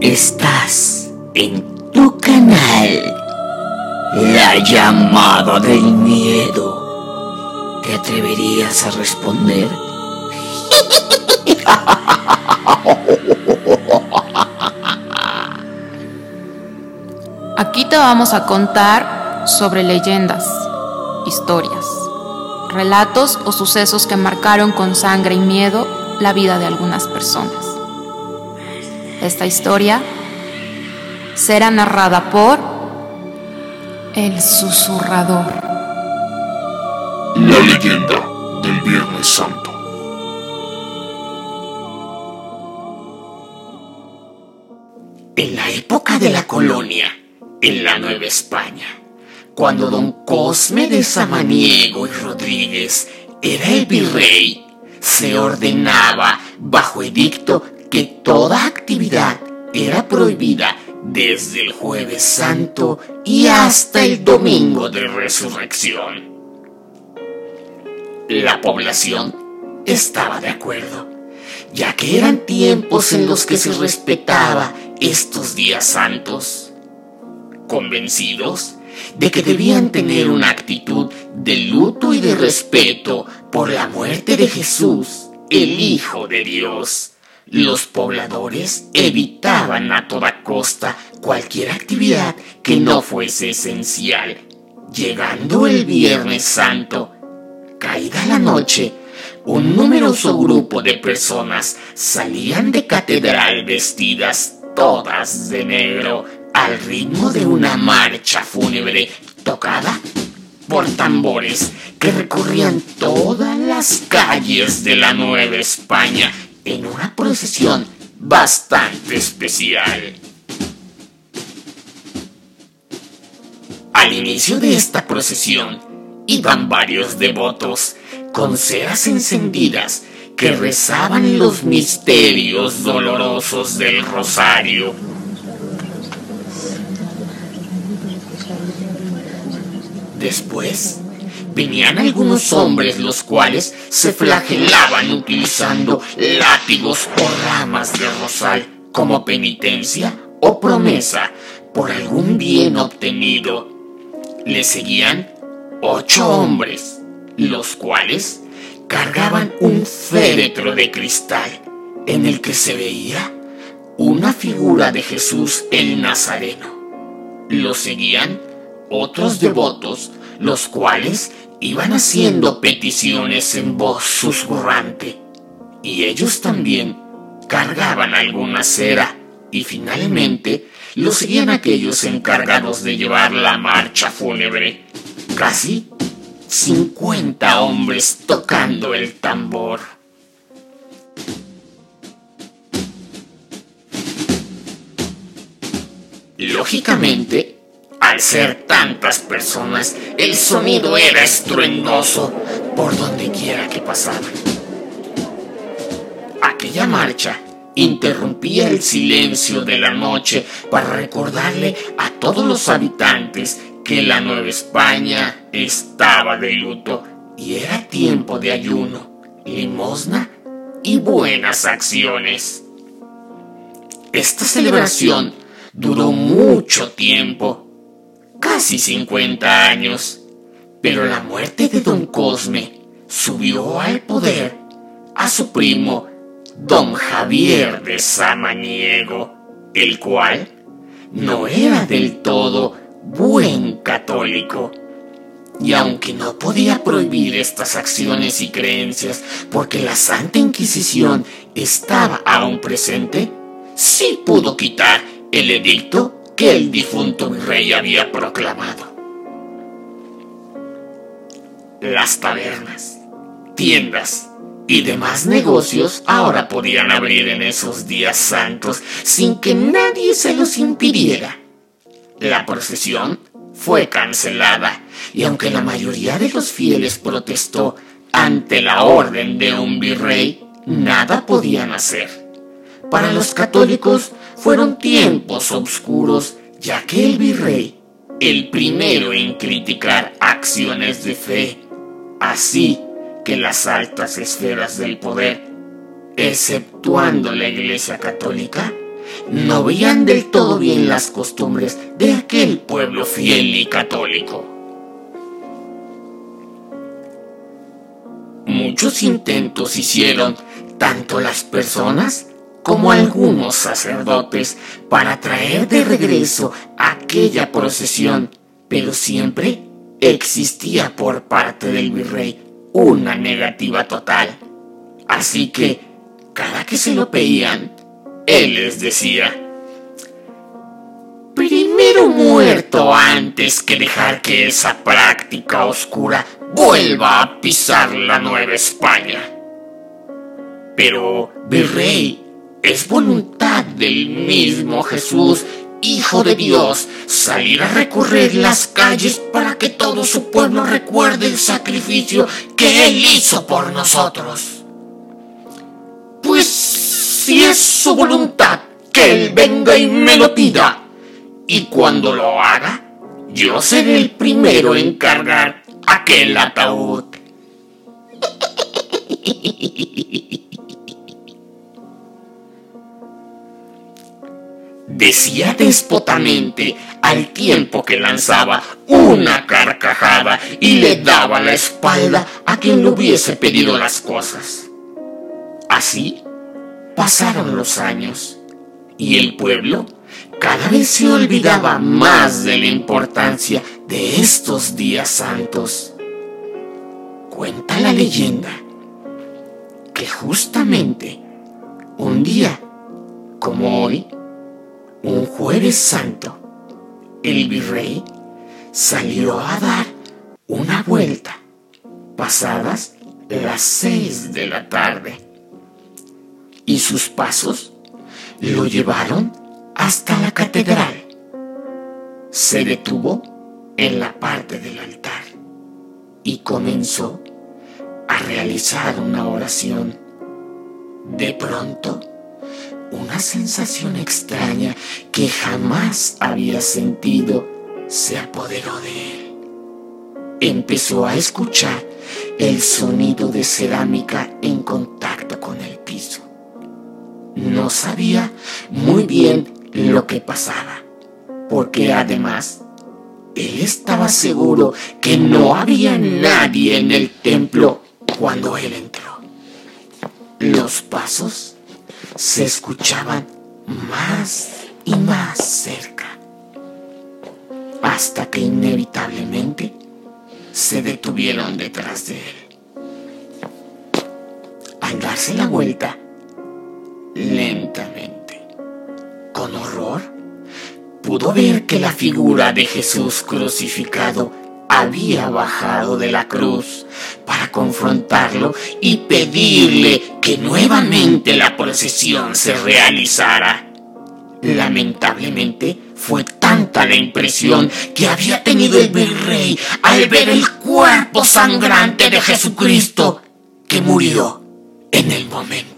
Estás en tu canal. La llamada del miedo. ¿Te atreverías a responder? Aquí te vamos a contar sobre leyendas, historias, relatos o sucesos que marcaron con sangre y miedo la vida de algunas personas. Esta historia será narrada por el susurrador. La leyenda del Viernes Santo. En la época de la colonia, en la Nueva España, cuando don Cosme de Samaniego y Rodríguez era el virrey, se ordenaba bajo edicto que toda actividad era prohibida desde el jueves santo y hasta el domingo de resurrección. La población estaba de acuerdo, ya que eran tiempos en los que se respetaba estos días santos, convencidos de que debían tener una actitud de luto y de respeto por la muerte de Jesús, el Hijo de Dios. Los pobladores evitaban a toda costa cualquier actividad que no fuese esencial. Llegando el Viernes Santo, caída la noche, un numeroso grupo de personas salían de catedral vestidas todas de negro al ritmo de una marcha fúnebre tocada por tambores que recorrían todas las calles de la Nueva España en una procesión bastante especial. Al inicio de esta procesión iban varios devotos con ceras encendidas que rezaban los misterios dolorosos del rosario. Después venían algunos hombres los cuales se flagelaban utilizando látigos o ramas de rosal como penitencia o promesa por algún bien obtenido. Le seguían ocho hombres, los cuales cargaban un féretro de cristal en el que se veía una figura de Jesús el Nazareno. Lo seguían otros devotos, los cuales iban haciendo peticiones en voz susurrante. Y ellos también cargaban alguna cera y finalmente lo seguían aquellos encargados de llevar la marcha fúnebre. Casi 50 hombres tocando el tambor. Lógicamente, al ser tantas personas, el sonido era estruendoso por donde quiera que pasaban. Aquella marcha interrumpía el silencio de la noche para recordarle a todos los habitantes que la Nueva España estaba de luto y era tiempo de ayuno, limosna y buenas acciones. Esta celebración duró mucho tiempo, casi 50 años, pero la muerte de don Cosme subió al poder a su primo don Javier de Samaniego, el cual no era del todo buen católico. Y aunque no podía prohibir estas acciones y creencias porque la Santa Inquisición estaba aún presente, sí pudo quitar el edicto que el difunto rey había proclamado. Las tabernas, tiendas y demás negocios ahora podían abrir en esos días santos sin que nadie se los impidiera. La procesión fue cancelada y aunque la mayoría de los fieles protestó ante la orden de un virrey, nada podían hacer. Para los católicos fueron tiempos oscuros, ya que el virrey el primero en criticar acciones de fe, así que las altas esferas del poder, exceptuando la Iglesia Católica, no veían del todo bien las costumbres de aquel pueblo fiel y católico. Muchos intentos hicieron tanto las personas como algunos sacerdotes para traer de regreso aquella procesión, pero siempre existía por parte del virrey una negativa total. Así que, cada que se lo pedían, él les decía, primero muerto antes que dejar que esa práctica oscura vuelva a pisar la Nueva España. Pero, virrey, es voluntad del mismo Jesús, Hijo de Dios, salir a recorrer las calles para que todo su pueblo recuerde el sacrificio que Él hizo por nosotros. Pues si es su voluntad, que Él venga y me lo pida. Y cuando lo haga, yo seré el primero en cargar aquel ataúd. decía despotamente al tiempo que lanzaba una carcajada y le daba la espalda a quien le hubiese pedido las cosas. Así pasaron los años y el pueblo cada vez se olvidaba más de la importancia de estos días santos. Cuenta la leyenda que justamente un día como hoy, un jueves santo, el virrey salió a dar una vuelta pasadas las seis de la tarde y sus pasos lo llevaron hasta la catedral. Se detuvo en la parte del altar y comenzó a realizar una oración. De pronto, una sensación extraña que jamás había sentido se apoderó de él. Empezó a escuchar el sonido de cerámica en contacto con el piso. No sabía muy bien lo que pasaba, porque además él estaba seguro que no había nadie en el templo cuando él entró. Los pasos se escuchaban más y más cerca, hasta que inevitablemente se detuvieron detrás de él. Al darse la vuelta, lentamente, con horror, pudo ver que la figura de Jesús crucificado había bajado de la cruz para confrontarlo y pedirle que nuevamente la procesión se realizara. Lamentablemente fue tanta la impresión que había tenido el virrey al ver el cuerpo sangrante de Jesucristo que murió en el momento.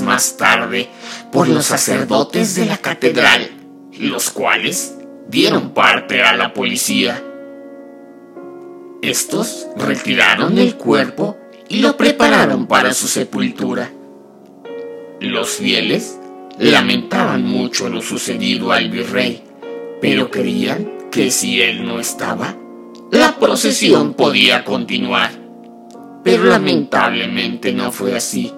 Más tarde por los sacerdotes de la catedral, los cuales dieron parte a la policía. Estos retiraron el cuerpo y lo prepararon para su sepultura. Los fieles lamentaban mucho lo sucedido al virrey, pero creían que si él no estaba, la procesión podía continuar. Pero lamentablemente no fue así,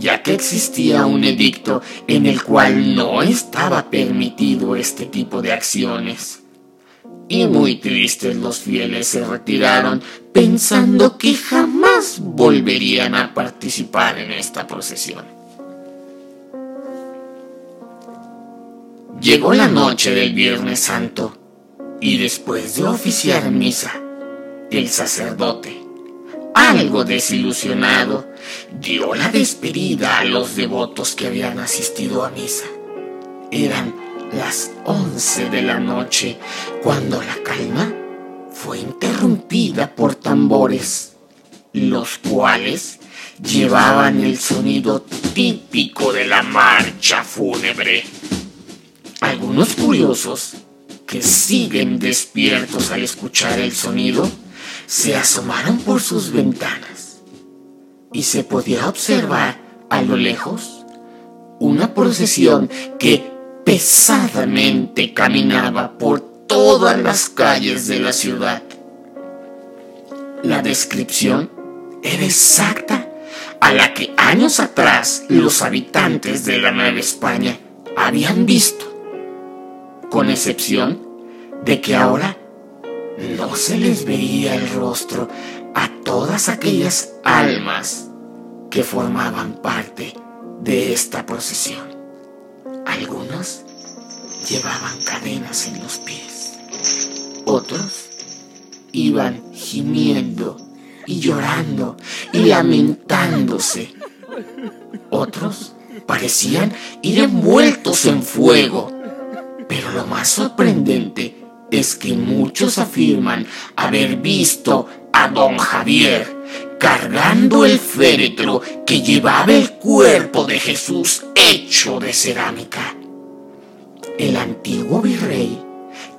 ya que existía un edicto en el cual no estaba permitido este tipo de acciones. Y muy tristes los fieles se retiraron pensando que jamás volverían a participar en esta procesión. Llegó la noche del Viernes Santo y después de oficiar misa, el sacerdote, algo desilusionado, dio la despedida a los devotos que habían asistido a misa. Eran las once de la noche cuando la calma fue interrumpida por tambores. los cuales llevaban el sonido típico de la marcha fúnebre. Algunos curiosos que siguen despiertos al escuchar el sonido se asomaron por sus ventanas y se podía observar a lo lejos una procesión que pesadamente caminaba por todas las calles de la ciudad. La descripción era exacta a la que años atrás los habitantes de la Nueva España habían visto, con excepción de que ahora no se les veía el rostro todas aquellas almas que formaban parte de esta procesión. Algunos llevaban cadenas en los pies, otros iban gimiendo y llorando y lamentándose. Otros parecían ir envueltos en fuego. Pero lo más sorprendente es que muchos afirman haber visto don Javier cargando el féretro que llevaba el cuerpo de Jesús hecho de cerámica. El antiguo virrey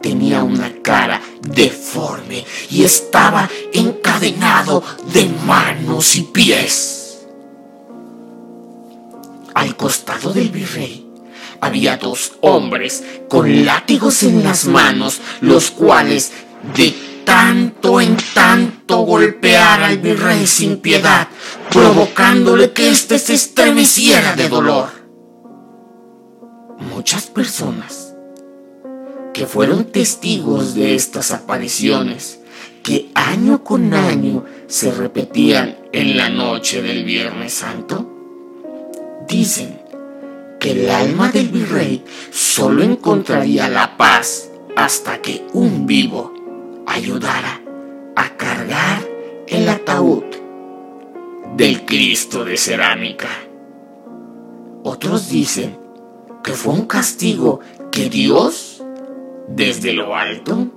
tenía una cara deforme y estaba encadenado de manos y pies. Al costado del virrey había dos hombres con látigos en las manos, los cuales de tanto en tanto golpear al virrey sin piedad, provocándole que éste se estremeciera de dolor. Muchas personas que fueron testigos de estas apariciones que año con año se repetían en la noche del Viernes Santo? Dicen que el alma del virrey solo encontraría la paz hasta que un vivo ayudara a cargar el ataúd del Cristo de cerámica. Otros dicen que fue un castigo que Dios desde lo alto,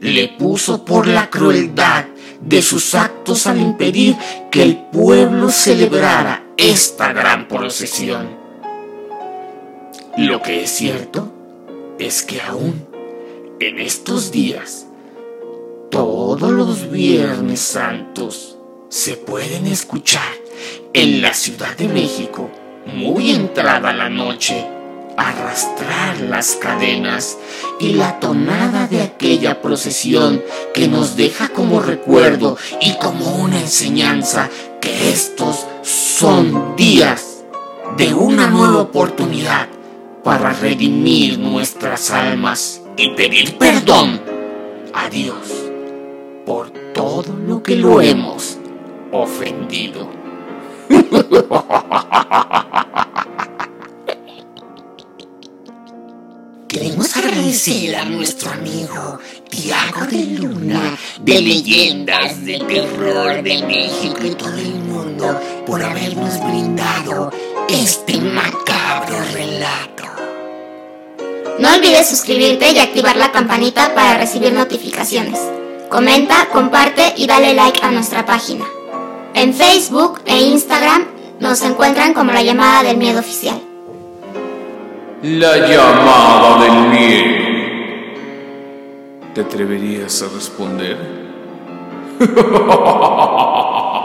le puso por la crueldad de sus actos al impedir que el pueblo celebrara esta gran procesión. Lo que es cierto es que aún en estos días, todos los viernes santos. Se pueden escuchar en la Ciudad de México, muy entrada la noche, arrastrar las cadenas y la tonada de aquella procesión que nos deja como recuerdo y como una enseñanza que estos son días de una nueva oportunidad para redimir nuestras almas y pedir perdón a Dios por todo lo que lo hemos ofendido. Queremos agradecer a nuestro amigo Tiago de Luna de Leyendas de Terror de México y todo el mundo por habernos brindado este macabro relato. No olvides suscribirte y activar la campanita para recibir notificaciones. Comenta, comparte y dale like a nuestra página. En Facebook e Instagram nos encuentran como la llamada del miedo oficial. La llamada del miedo. ¿Te atreverías a responder?